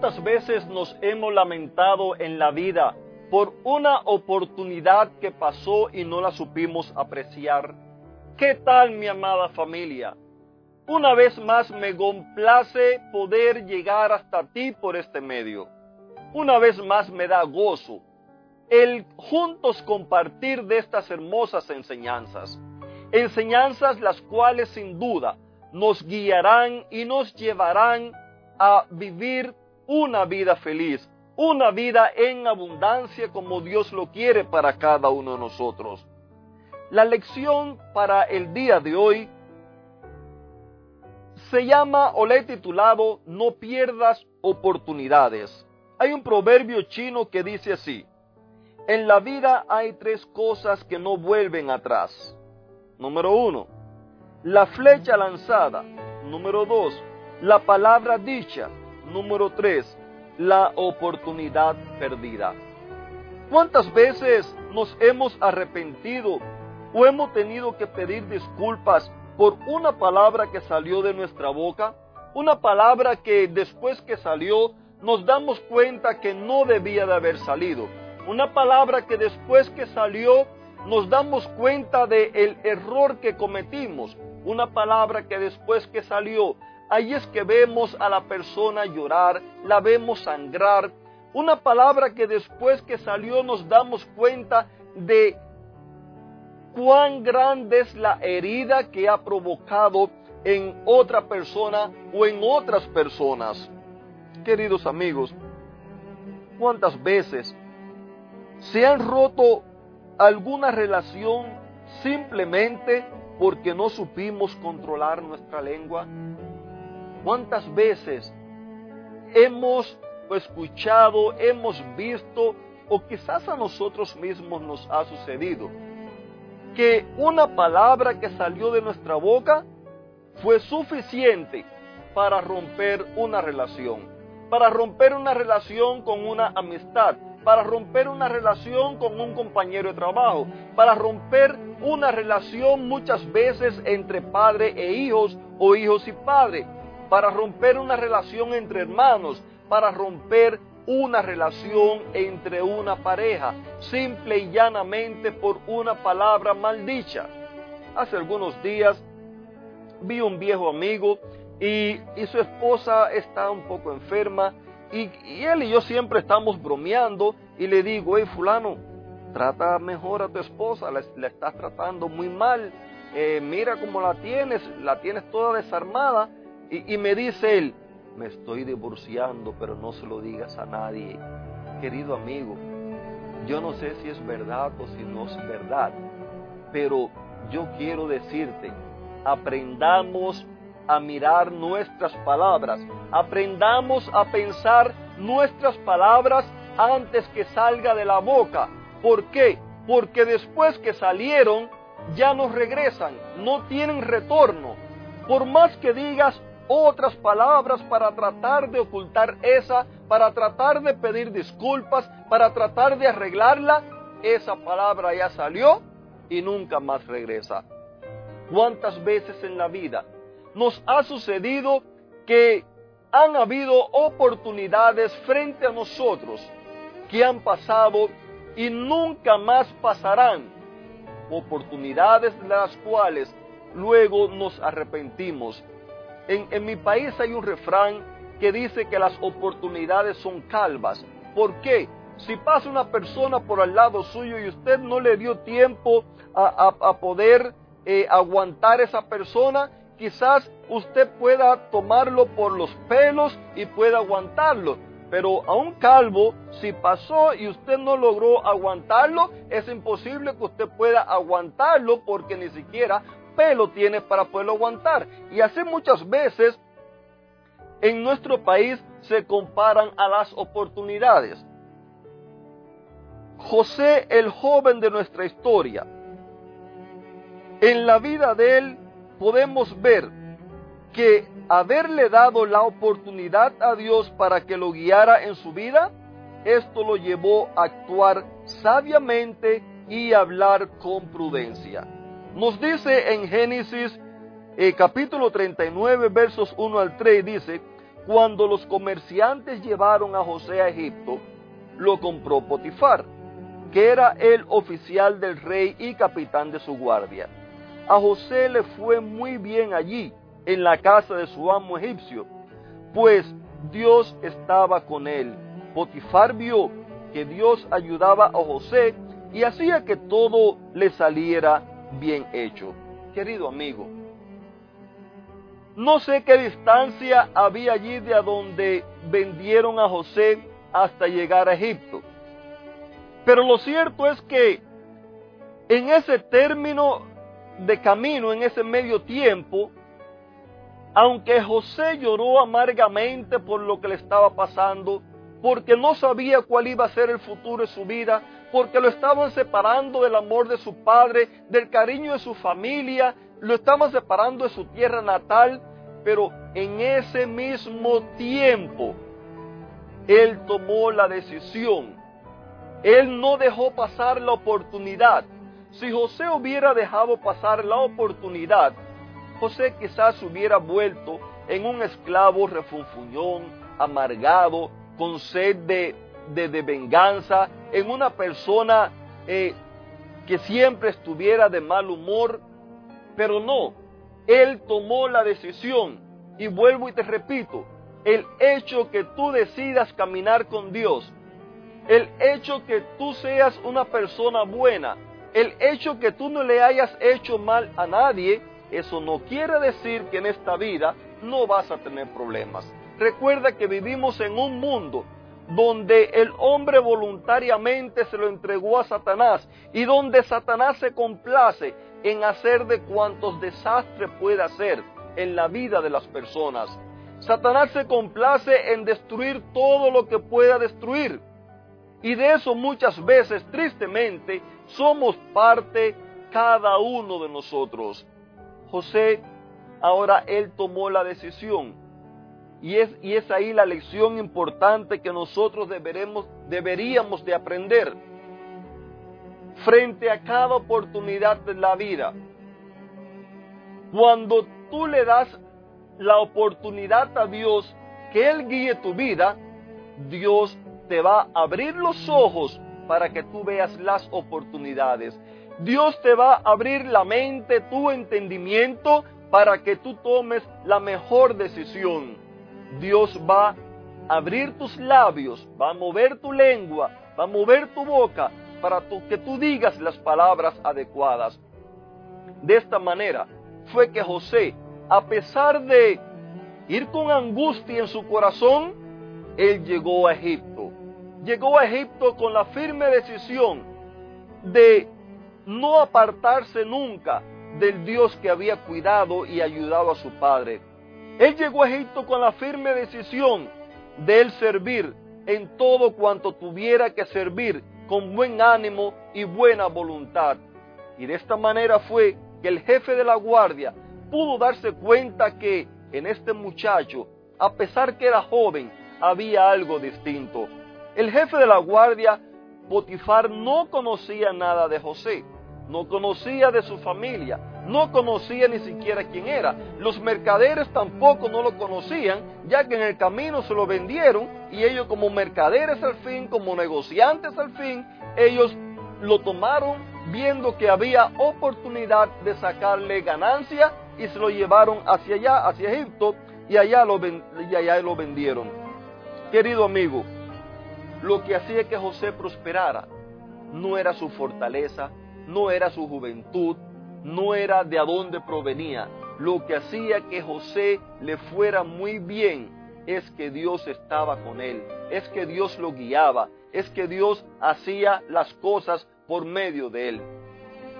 ¿Cuántas veces nos hemos lamentado en la vida por una oportunidad que pasó y no la supimos apreciar? ¿Qué tal mi amada familia? Una vez más me complace poder llegar hasta ti por este medio. Una vez más me da gozo el juntos compartir de estas hermosas enseñanzas. Enseñanzas las cuales sin duda nos guiarán y nos llevarán a vivir una vida feliz, una vida en abundancia como Dios lo quiere para cada uno de nosotros. La lección para el día de hoy se llama o le he titulado No pierdas oportunidades. Hay un proverbio chino que dice así, en la vida hay tres cosas que no vuelven atrás. Número uno, la flecha lanzada. Número dos, la palabra dicha. Número 3. La oportunidad perdida. ¿Cuántas veces nos hemos arrepentido o hemos tenido que pedir disculpas por una palabra que salió de nuestra boca? Una palabra que después que salió nos damos cuenta que no debía de haber salido. Una palabra que después que salió nos damos cuenta del el error que cometimos. Una palabra que después que salió Ahí es que vemos a la persona llorar, la vemos sangrar. Una palabra que después que salió nos damos cuenta de cuán grande es la herida que ha provocado en otra persona o en otras personas. Queridos amigos, ¿cuántas veces se han roto alguna relación simplemente porque no supimos controlar nuestra lengua? ¿Cuántas veces hemos escuchado, hemos visto, o quizás a nosotros mismos nos ha sucedido, que una palabra que salió de nuestra boca fue suficiente para romper una relación, para romper una relación con una amistad, para romper una relación con un compañero de trabajo, para romper una relación muchas veces entre padre e hijos o hijos y padre para romper una relación entre hermanos, para romper una relación entre una pareja, simple y llanamente por una palabra maldicha. Hace algunos días vi un viejo amigo y, su esposa está un poco enferma y, él y yo siempre estamos bromeando y le digo, hey fulano, trata mejor a tu esposa, la, estás tratando muy mal, eh, mira cómo la tienes, la tienes toda desarmada y, me dice él, me estoy divorciando, pero no se lo digas a nadie. Querido amigo, yo no sé si es verdad o si no es verdad, pero yo quiero decirte, aprendamos a mirar nuestras palabras, aprendamos a pensar nuestras palabras antes que salga de la boca. ¿Por qué? Porque después que salieron, ya no regresan, no tienen retorno. Por más que digas, otras palabras para tratar de ocultar esa, para tratar de pedir disculpas, para tratar de arreglarla, esa palabra ya salió y nunca más regresa. ¿Cuántas veces en la vida nos ha sucedido que han habido oportunidades frente a nosotros que han pasado y nunca más pasarán? Oportunidades de las cuales luego nos arrepentimos en, mi país hay un refrán que dice que las oportunidades son calvas. ¿Por qué? Si pasa una persona por al lado suyo y usted no le dio tiempo a, poder eh, aguantar esa persona, quizás usted pueda tomarlo por los pelos y pueda aguantarlo. Pero a un calvo, si pasó y usted no logró aguantarlo, es imposible que usted pueda aguantarlo porque ni siquiera pelo tienes para poderlo aguantar? Y así muchas veces en nuestro país se comparan a las oportunidades. José, el joven de nuestra historia, en la vida de él podemos ver que haberle dado la oportunidad a Dios para que lo guiara en su vida, esto lo llevó a actuar sabiamente y hablar con prudencia. Nos dice en Génesis eh, capítulo 39 versos 1 al 3, dice, cuando los comerciantes llevaron a José a Egipto, lo compró Potifar, que era el oficial del rey y capitán de su guardia. A José le fue muy bien allí, en la casa de su amo egipcio, pues Dios estaba con él. Potifar vio que Dios ayudaba a José y hacía que todo le saliera bien hecho. Querido amigo, no sé qué distancia había allí de a donde vendieron a José hasta llegar a Egipto. Pero lo cierto es que en ese término de camino, en ese medio tiempo, aunque José lloró amargamente por lo que le estaba pasando, porque no sabía cuál iba a ser el futuro de su vida, porque lo estaban separando del amor de su padre, del cariño de su familia, lo estaban separando de su tierra natal, pero en ese mismo tiempo él tomó la decisión. Él no dejó pasar la oportunidad. Si José hubiera dejado pasar la oportunidad, José quizás hubiera vuelto en un esclavo refunfuñón, amargado, con sed de, de, venganza, en una persona eh, que siempre estuviera de mal humor, pero no, él tomó la decisión y vuelvo y te repito, el hecho que tú decidas caminar con Dios, el hecho que tú seas una persona buena, el hecho que tú no le hayas hecho mal a nadie, eso no quiere decir que en esta vida no vas a tener problemas. Recuerda que vivimos en un mundo donde el hombre voluntariamente se lo entregó a Satanás y donde Satanás se complace en hacer de cuantos desastres pueda hacer en la vida de las personas. Satanás se complace en destruir todo lo que pueda destruir. Y de eso muchas veces, tristemente, somos parte cada uno de nosotros. José, ahora él tomó la decisión. Y es, y es ahí la lección importante que nosotros deberemos, deberíamos de aprender. Frente a cada oportunidad de la vida, cuando tú le das la oportunidad a Dios que Él guíe tu vida, Dios te va a abrir los ojos para que tú veas las oportunidades. Dios te va a abrir la mente, tu entendimiento, para que tú tomes la mejor decisión. Dios va a abrir tus labios, va a mover tu lengua, va a mover tu boca para que tú digas las palabras adecuadas. De esta manera fue que José, a pesar de ir con angustia en su corazón, él llegó a Egipto. Llegó a Egipto con la firme decisión de no apartarse nunca del Dios que había cuidado y ayudado a su padre. Él llegó a Egipto con la firme decisión de él servir en todo cuanto tuviera que servir con buen ánimo y buena voluntad. Y de esta manera fue que el jefe de la guardia pudo darse cuenta que en este muchacho, a pesar que era joven, había algo distinto. El jefe de la guardia Potifar no conocía nada de José, no conocía de su familia, no conocía ni siquiera quién era. Los mercaderes tampoco no lo conocían, ya que en el camino se lo vendieron y ellos como mercaderes al fin, como negociantes al fin, ellos lo tomaron viendo que había oportunidad de sacarle ganancia y se lo llevaron hacia allá, hacia Egipto, y allá lo, y allá lo vendieron. Querido amigo, lo que hacía que José prosperara no era su fortaleza, no era su juventud, no era de a provenía. Lo que hacía que José le fuera muy bien es que Dios estaba con él, es que Dios lo guiaba, es que Dios hacía las cosas por medio de él.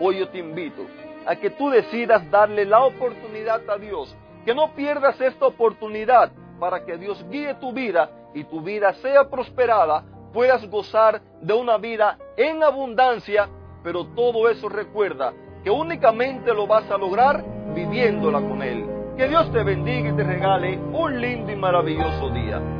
Hoy yo te invito a que tú decidas darle la oportunidad a Dios. Que no pierdas esta oportunidad para que Dios guíe tu vida y tu vida sea prosperada, puedas gozar de una vida en abundancia, pero todo eso recuerda que únicamente lo vas a lograr viviéndola con Él. Que Dios te bendiga y te regale un lindo y maravilloso día.